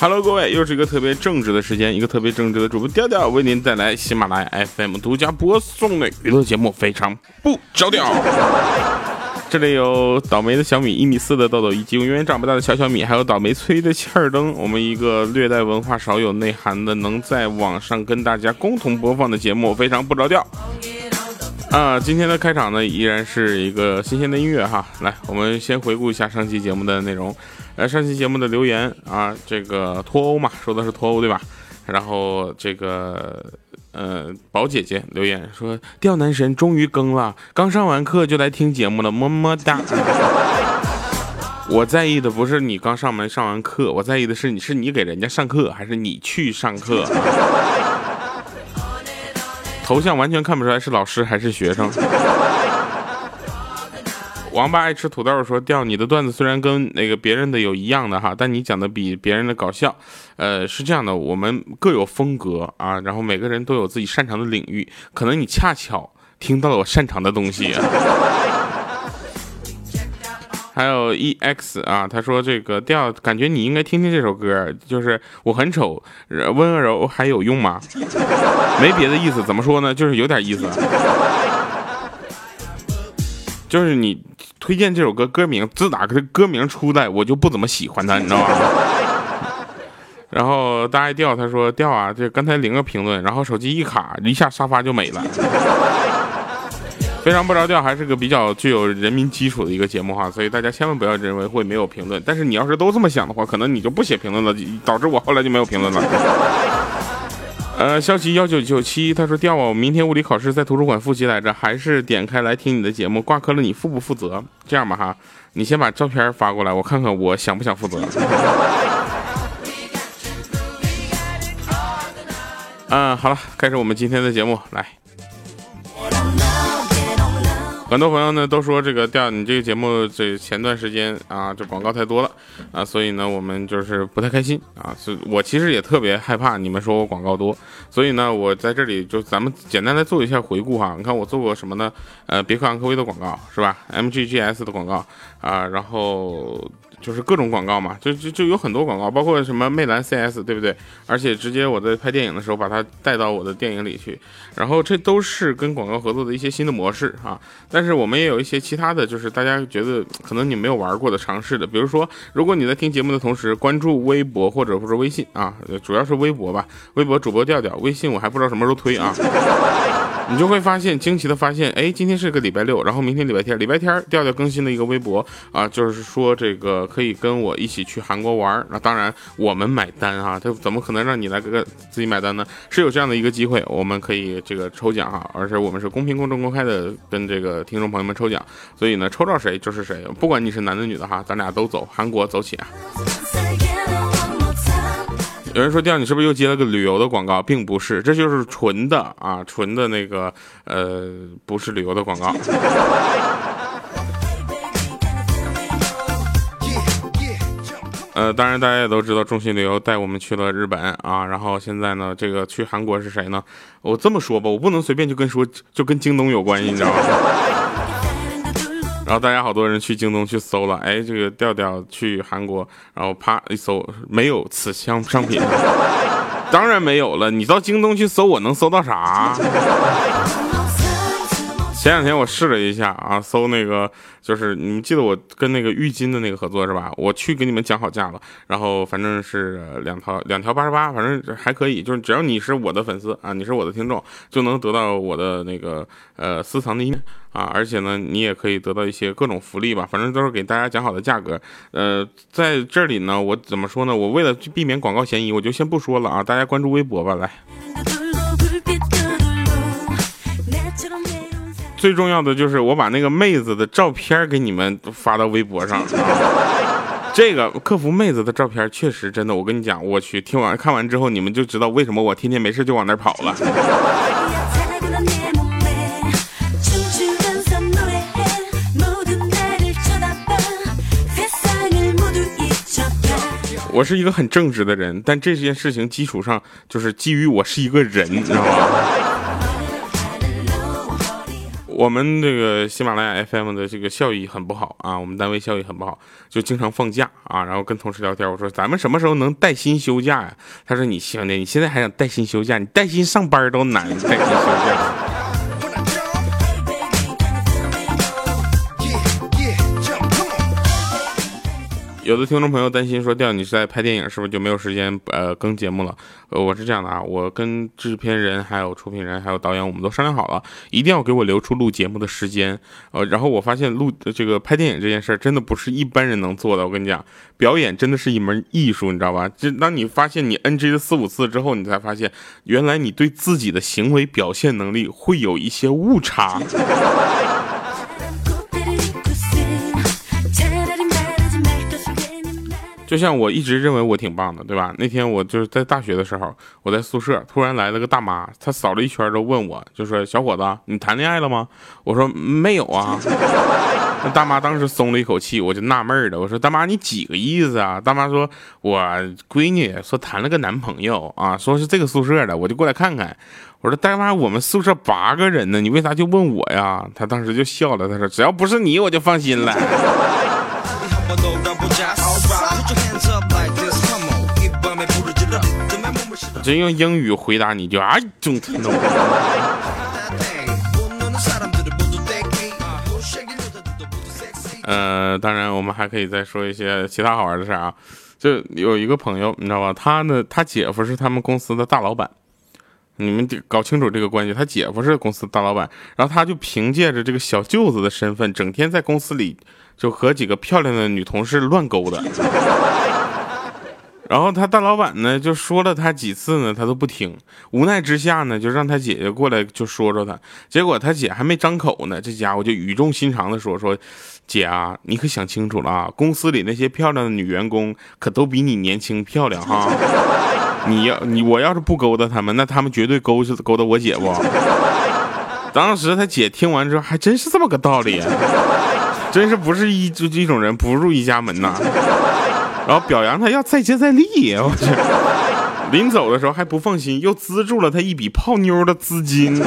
Hello，各位，又是一个特别正直的时间，一个特别正直的主播调调为您带来喜马拉雅 FM 独家播送的娱乐节目，非常不着调。这里有倒霉的小米一米四的豆豆，以及永远长不大的小小米，还有倒霉催的气儿灯。我们一个略带文化、少有内涵的，能在网上跟大家共同播放的节目，非常不着调。啊，今天的开场呢，依然是一个新鲜的音乐哈。来，我们先回顾一下上期节目的内容。呃，上期节目的留言啊，这个脱欧嘛，说的是脱欧对吧？然后这个。呃，宝姐姐留言说：“钓男神终于更了，刚上完课就来听节目了，么么哒。”我在意的不是你刚上门上完课，我在意的是你是你给人家上课，还是你去上课？头像完全看不出来是老师还是学生。王八爱吃土豆说：“调你的段子虽然跟那个别人的有一样的哈，但你讲的比别人的搞笑。呃，是这样的，我们各有风格啊，然后每个人都有自己擅长的领域，可能你恰巧听到了我擅长的东西。”还有 E X 啊，他说这个调感觉你应该听听这首歌，就是我很丑，温柔还有用吗？没别的意思，怎么说呢？就是有点意思。就是你推荐这首歌歌名，自打这歌名出来，我就不怎么喜欢它，你知道吗？然后大爱调他说调啊，这刚才零个评论，然后手机一卡，一下沙发就没了。非常不着调，还是个比较具有人民基础的一个节目哈，所以大家千万不要认为会没有评论。但是你要是都这么想的话，可能你就不写评论了，导致我后来就没有评论了。呃，消息幺九九七，他说调我明天物理考试在图书馆复习来着，还是点开来听你的节目，挂科了你负不负责？这样吧哈，你先把照片发过来，我看看我想不想负责。嗯，好了，开始我们今天的节目，来。很多朋友呢都说这个调你这个节目这前段时间啊这广告太多了啊，所以呢我们就是不太开心啊。所以我其实也特别害怕你们说我广告多，所以呢我在这里就咱们简单来做一下回顾哈。你看我做过什么呢？呃，别克昂科威的广告是吧？MGGS 的广告啊，然后。就是各种广告嘛，就就就有很多广告，包括什么魅蓝 CS，对不对？而且直接我在拍电影的时候把它带到我的电影里去，然后这都是跟广告合作的一些新的模式啊。但但是我们也有一些其他的就是大家觉得可能你没有玩过的尝试的，比如说，如果你在听节目的同时关注微博或者或者微信啊，主要是微博吧，微博主播调调，微信我还不知道什么时候推啊。你就会发现惊奇的发现，哎，今天是个礼拜六，然后明天礼拜天，礼拜天调调更新了一个微博啊，就是说这个可以跟我一起去韩国玩，那当然我们买单啊，他怎么可能让你来个自己买单呢？是有这样的一个机会，我们可以这个抽奖哈，而且我们是公平、公正、公开的跟这个听众朋友们抽奖，所以呢，抽到谁就是谁，不管你是男的女的哈，咱俩都走韩国走起啊！有人说调你是不是又接了个旅游的广告，并不是，这就是纯的啊，纯的那个呃，不是旅游的广告。呃，当然大家也都知道，中信旅游带我们去了日本啊，然后现在呢，这个去韩国是谁呢？我这么说吧，我不能随便就跟说就跟京东有关系，你知道吗？然后大家好多人去京东去搜了，哎，这个调调去韩国，然后啪一搜，没有此项商品，当然没有了。你到京东去搜，我能搜到啥？前两天我试了一下啊，搜那个就是你们记得我跟那个浴巾的那个合作是吧？我去给你们讲好价了，然后反正是两条两条八十八，反正还可以，就是只要你是我的粉丝啊，你是我的听众，就能得到我的那个呃私藏的音啊，而且呢，你也可以得到一些各种福利吧，反正都是给大家讲好的价格。呃，在这里呢，我怎么说呢？我为了避免广告嫌疑，我就先不说了啊，大家关注微博吧，来。最重要的就是我把那个妹子的照片给你们发到微博上，这个客服妹子的照片确实真的，我跟你讲，我去听完看完之后，你们就知道为什么我天天没事就往那跑了。我是一个很正直的人，但这件事情基础上就是基于我是一个人，你知道吗？我们这个喜马拉雅 FM 的这个效益很不好啊，我们单位效益很不好，就经常放假啊。然后跟同事聊天，我说咱们什么时候能带薪休假呀？他说你兄弟，你现在还想带薪休假？你带薪上班都难，带薪休假。有的听众朋友担心说，调你是在拍电影，是不是就没有时间呃更节目了？呃，我是这样的啊，我跟制片人、还有出品人、还有导演，我们都商量好了，一定要给我留出录节目的时间。呃，然后我发现录这个拍电影这件事儿，真的不是一般人能做的。我跟你讲，表演真的是一门艺术，你知道吧？就当你发现你 NG 了四五次之后，你才发现，原来你对自己的行为表现能力会有一些误差。就像我一直认为我挺棒的，对吧？那天我就是在大学的时候，我在宿舍突然来了个大妈，她扫了一圈都问我，就说：“小伙子，你谈恋爱了吗？”我说：“没有啊。”那大妈当时松了一口气，我就纳闷了，我说：“大妈，你几个意思啊？”大妈说：“我闺女说谈了个男朋友啊，说是这个宿舍的，我就过来看看。”我说：“大妈，我们宿舍八个人呢，你为啥就问我呀？”她当时就笑了，她说：“只要不是你，我就放心了。”真用英语回答你就啊，don't know。呃，当然我们还可以再说一些其他好玩的事啊。就有一个朋友，你知道吧？他呢，他姐夫是他们公司的大老板。你们得搞清楚这个关系。他姐夫是公司大老板，然后他就凭借着这个小舅子的身份，整天在公司里就和几个漂亮的女同事乱勾搭。然后他大老板呢，就说了他几次呢，他都不听。无奈之下呢，就让他姐姐过来就说说他。结果他姐还没张口呢，这家伙就语重心长的说说：“姐啊，你可想清楚了啊，公司里那些漂亮的女员工可都比你年轻漂亮 哈。你要你我要是不勾搭他们，那他们绝对勾是勾搭我姐不？”当时他姐听完之后，还真是这么个道理，真是不是一就一种人不入一家门呐。然后表扬他要再接再厉，我去，临走的时候还不放心，又资助了他一笔泡妞的资金。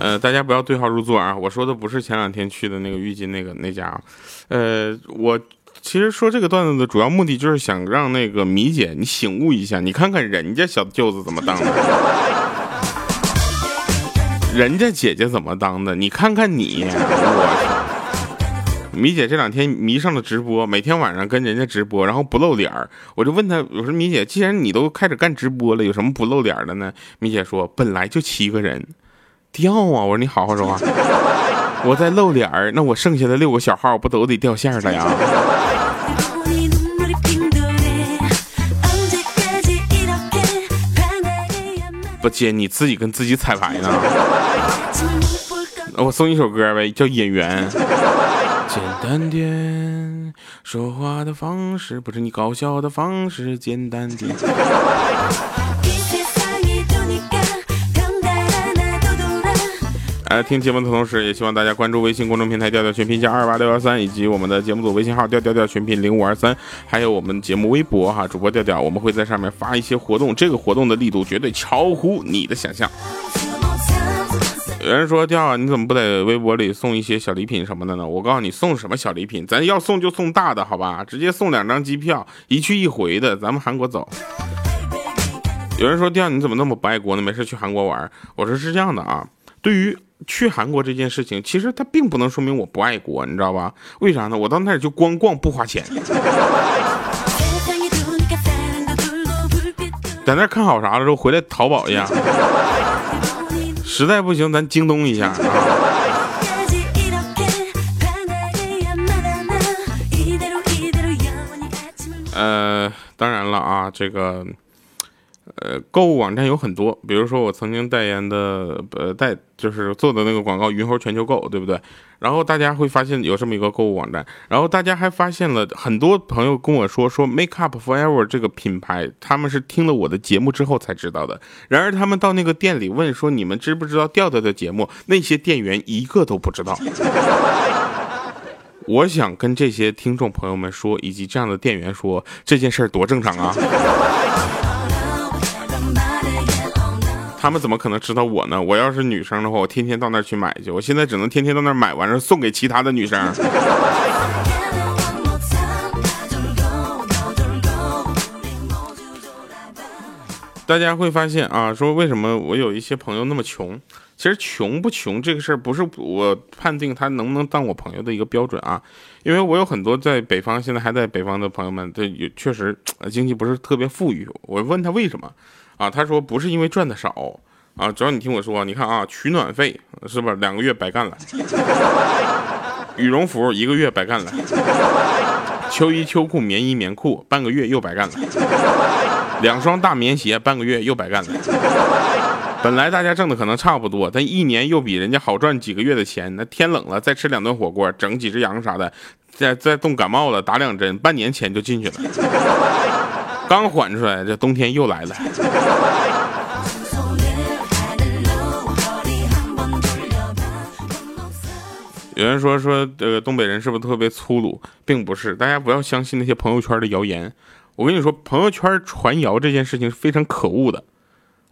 呃，大家不要对号入座啊！我说的不是前两天去的那个浴巾那个那家，呃，我其实说这个段子的主要目的就是想让那个米姐你醒悟一下，你看看人家小舅子怎么当的。人家姐姐怎么当的？你看看你，我米姐这两天迷上了直播，每天晚上跟人家直播，然后不露脸儿。我就问她，我说米姐，既然你都开始干直播了，有什么不露脸的呢？米姐说，本来就七个人，掉啊！我说你好好说话，我再露脸儿，那我剩下的六个小号不都得掉线了呀？不接，你自己跟自己彩排呢。我送你一首歌呗，叫《演员》。简单点，说话的方式不是你搞笑的方式，简单点。来，听节目的同时，也希望大家关注微信公众平台“调调全拼加二八六幺三”，以及我们的节目组微信号“调调调全拼零五二三”，还有我们节目微博哈，主播调调，我们会在上面发一些活动，这个活动的力度绝对超乎你的想象。有人说调，你怎么不在微博里送一些小礼品什么的呢？我告诉你，送什么小礼品，咱要送就送大的，好吧？直接送两张机票，一去一回的，咱们韩国走。有人说调，你怎么那么不爱国呢？没事去韩国玩？我说是这样的啊，对于。去韩国这件事情，其实它并不能说明我不爱国，你知道吧？为啥呢？我到那儿就光逛不花钱，在那儿看好啥了之后回来淘宝一下，实在不行咱京东一下。呃，当然了啊，这个。呃，购物网站有很多，比如说我曾经代言的，呃，代就是做的那个广告，云猴全球购，对不对？然后大家会发现有这么一个购物网站，然后大家还发现了很多朋友跟我说，说 Make Up Forever 这个品牌，他们是听了我的节目之后才知道的。然而他们到那个店里问说，你们知不知道调调的节目？那些店员一个都不知道。我想跟这些听众朋友们说，以及这样的店员说，这件事儿多正常啊！他们怎么可能知道我呢？我要是女生的话，我天天到那儿去买去。我现在只能天天到那儿买完了送给其他的女生。大家会发现啊，说为什么我有一些朋友那么穷？其实穷不穷这个事儿不是我判定他能不能当我朋友的一个标准啊，因为我有很多在北方现在还在北方的朋友们，这也确实经济不是特别富裕。我问他为什么啊？他说不是因为赚的少啊，只要你听我说，你看啊，取暖费是吧？两个月白干了，羽绒服一个月白干了，秋衣秋裤棉衣棉裤半个月又白干了。两双大棉鞋，半个月又白干了。本来大家挣的可能差不多，但一年又比人家好赚几个月的钱。那天冷了，再吃两顿火锅，整几只羊啥的，再再冻感冒了，打两针，半年钱就进去了。刚缓出来，这冬天又来了。有人说说这个东北人是不是特别粗鲁，并不是，大家不要相信那些朋友圈的谣言。我跟你说，朋友圈传谣这件事情是非常可恶的，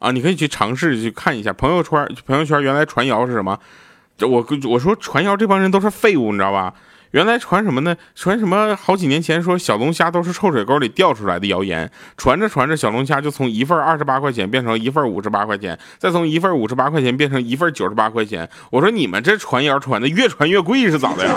啊，你可以去尝试去看一下朋友圈。朋友圈原来传谣是什么？这我我说传谣这帮人都是废物，你知道吧？原来传什么呢？传什么？好几年前说小龙虾都是臭水沟里掉出来的谣言，传着传着，小龙虾就从一份二十八块钱变成一份五十八块钱，再从一份五十八块钱变成一份九十八块钱。我说你们这传谣传的越传越贵是咋的呀？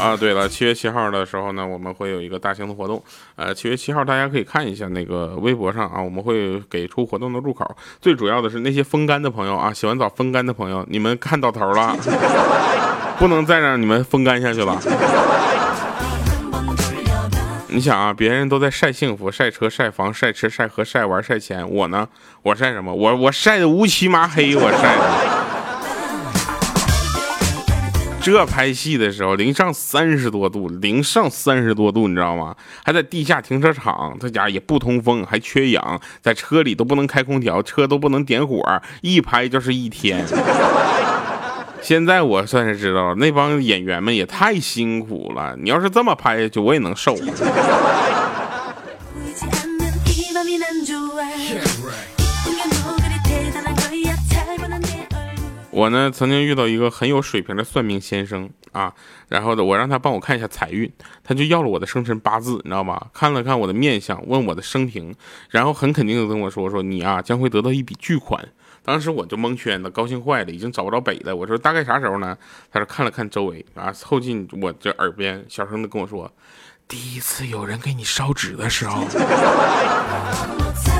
啊，对了，七月七号的时候呢，我们会有一个大型的活动。呃，七月七号大家可以看一下那个微博上啊，我们会给出活动的入口。最主要的是那些风干的朋友啊，洗完澡风干的朋友，你们看到头了，不能再让你们风干下去了。你想啊，别人都在晒幸福、晒车、晒房、晒吃、晒喝、晒玩、晒钱，我呢，我晒什么？我我晒的乌漆麻黑，我晒的。这拍戏的时候，零上三十多度，零上三十多度，你知道吗？还在地下停车场，这家也不通风，还缺氧，在车里都不能开空调，车都不能点火，一拍就是一天。现在我算是知道了，那帮演员们也太辛苦了。你要是这么拍下去，我也能受。我呢，曾经遇到一个很有水平的算命先生啊，然后呢，我让他帮我看一下财运，他就要了我的生辰八字，你知道吧？看了看我的面相，问我的生平，然后很肯定的跟我说说你啊将会得到一笔巨款。当时我就蒙圈了，高兴坏了，已经找不着北了。我说大概啥时候呢？他说看了看周围啊，凑近我这耳边小声的跟我说，第一次有人给你烧纸的时候。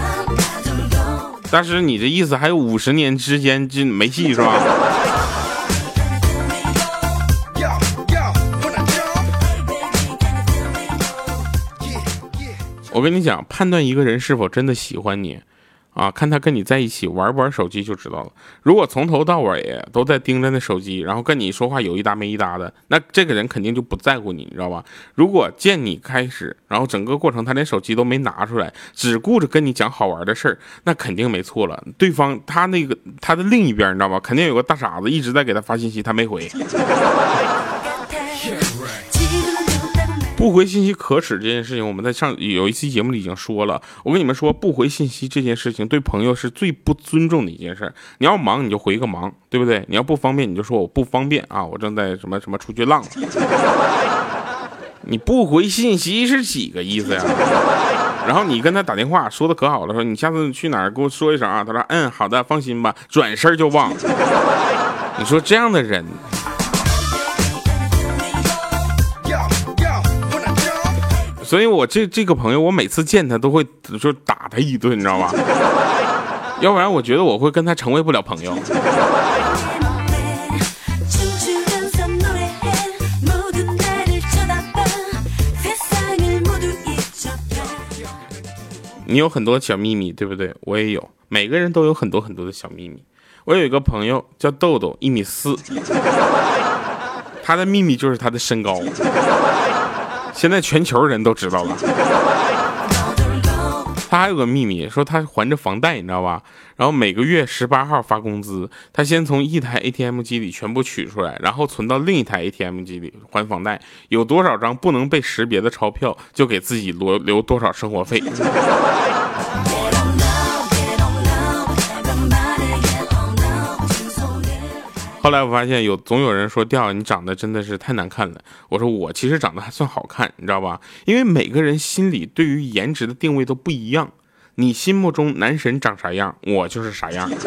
大师你这意思还有五十年之间就没戏是吧？我跟你讲，判断一个人是否真的喜欢你。啊，看他跟你在一起玩不玩手机就知道了。如果从头到尾都在盯着那手机，然后跟你说话有一搭没一搭的，那这个人肯定就不在乎你，你知道吧？如果见你开始，然后整个过程他连手机都没拿出来，只顾着跟你讲好玩的事儿，那肯定没错了。对方他那个他的另一边，你知道吧？肯定有个大傻子一直在给他发信息，他没回。不回信息可耻这件事情，我们在上有一期节目里已经说了。我跟你们说，不回信息这件事情对朋友是最不尊重的一件事。你要忙你就回个忙，对不对？你要不方便你就说我不方便啊，我正在什么什么出去浪。你不回信息是几个意思呀？然后你跟他打电话说的可好了，说你下次去哪儿给我说一声啊。他说嗯好的，放心吧，转身就忘。你说这样的人。所以，我这这个朋友，我每次见他都会就打他一顿，你知道吧？要不然，我觉得我会跟他成为不了朋友。你有很多小秘密，对不对？我也有，每个人都有很多很多的小秘密。我有一个朋友叫豆豆，一米四，他的秘密就是他的身高。现在全球人都知道了。他还有个秘密，说他还着房贷，你知道吧？然后每个月十八号发工资，他先从一台 ATM 机里全部取出来，然后存到另一台 ATM 机里还房贷。有多少张不能被识别的钞票，就给自己留留多少生活费。后来我发现有总有人说调你长得真的是太难看了。我说我其实长得还算好看，你知道吧？因为每个人心里对于颜值的定位都不一样。你心目中男神长啥样，我就是啥样。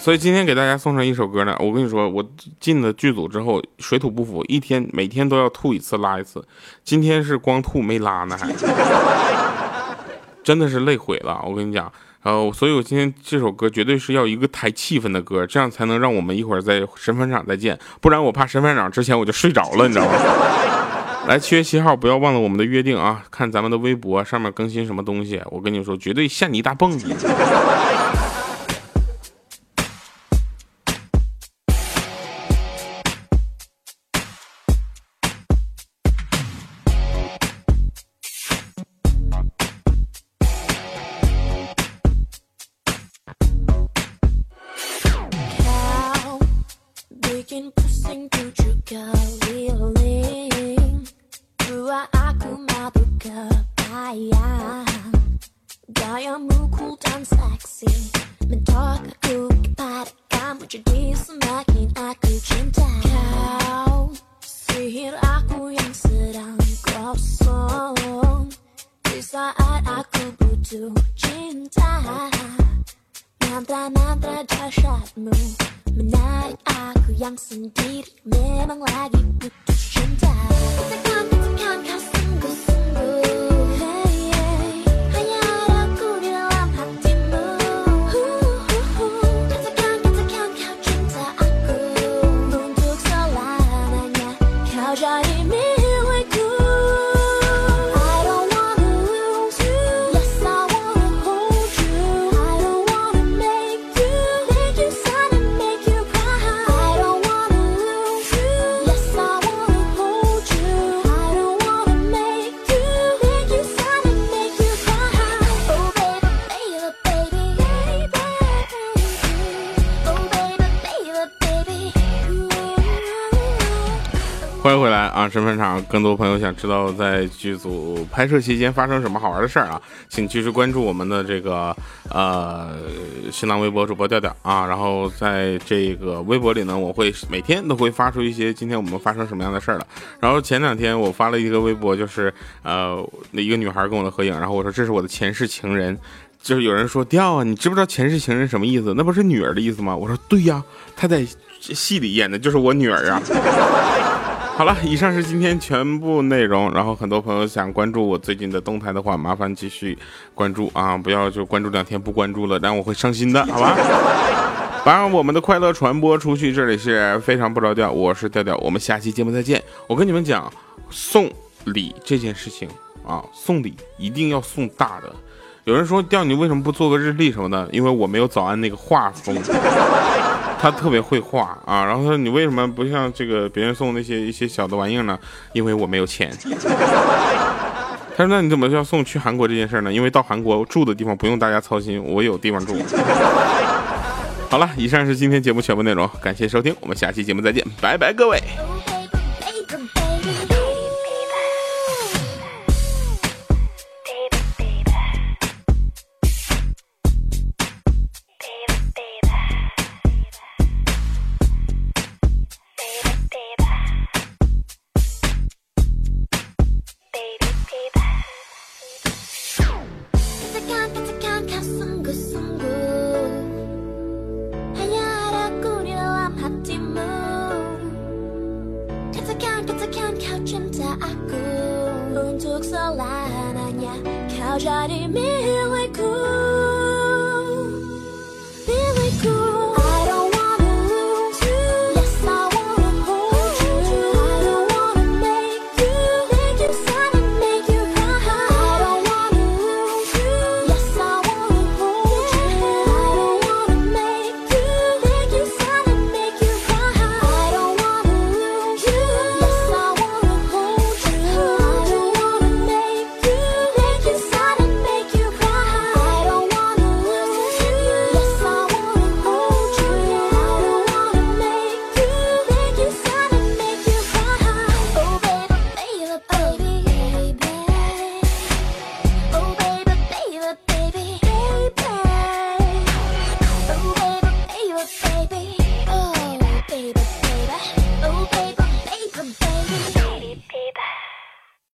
所以今天给大家送上一首歌呢。我跟你说，我进了剧组之后水土不服，一天每天都要吐一次拉一次。今天是光吐没拉呢，还 真的是累毁了。我跟你讲。呃，所以我今天这首歌绝对是要一个抬气氛的歌，这样才能让我们一会儿在神饭场再见，不然我怕神饭场之前我就睡着了，你知道吗？来，七月七号不要忘了我们的约定啊！看咱们的微博上面更新什么东西，我跟你说，绝对吓你一大蹦子。更多朋友想知道在剧组拍摄期间发生什么好玩的事儿啊，请继续关注我们的这个呃新浪微博主播调调啊。然后在这个微博里呢，我会每天都会发出一些今天我们发生什么样的事儿了。然后前两天我发了一个微博，就是呃那一个女孩跟我的合影，然后我说这是我的前世情人，就是有人说调啊，你知不知道前世情人什么意思？那不是女儿的意思吗？我说对呀，她在戏里演的就是我女儿啊。好了，以上是今天全部内容。然后很多朋友想关注我最近的动态的话，麻烦继续关注啊，不要就关注两天不关注了，然我会伤心的，好吧？把我们的快乐传播出去。这里是非常不着调，我是调调，我们下期节目再见。我跟你们讲，送礼这件事情啊，送礼一定要送大的。有人说调你为什么不做个日历什么的？因为我没有早安那个画风。他特别会画啊，然后他说你为什么不像这个别人送那些一些小的玩意儿呢？因为我没有钱。他说那你怎么就要送去韩国这件事呢？因为到韩国住的地方不用大家操心，我有地方住。好了，以上是今天节目全部内容，感谢收听，我们下期节目再见，拜拜各位。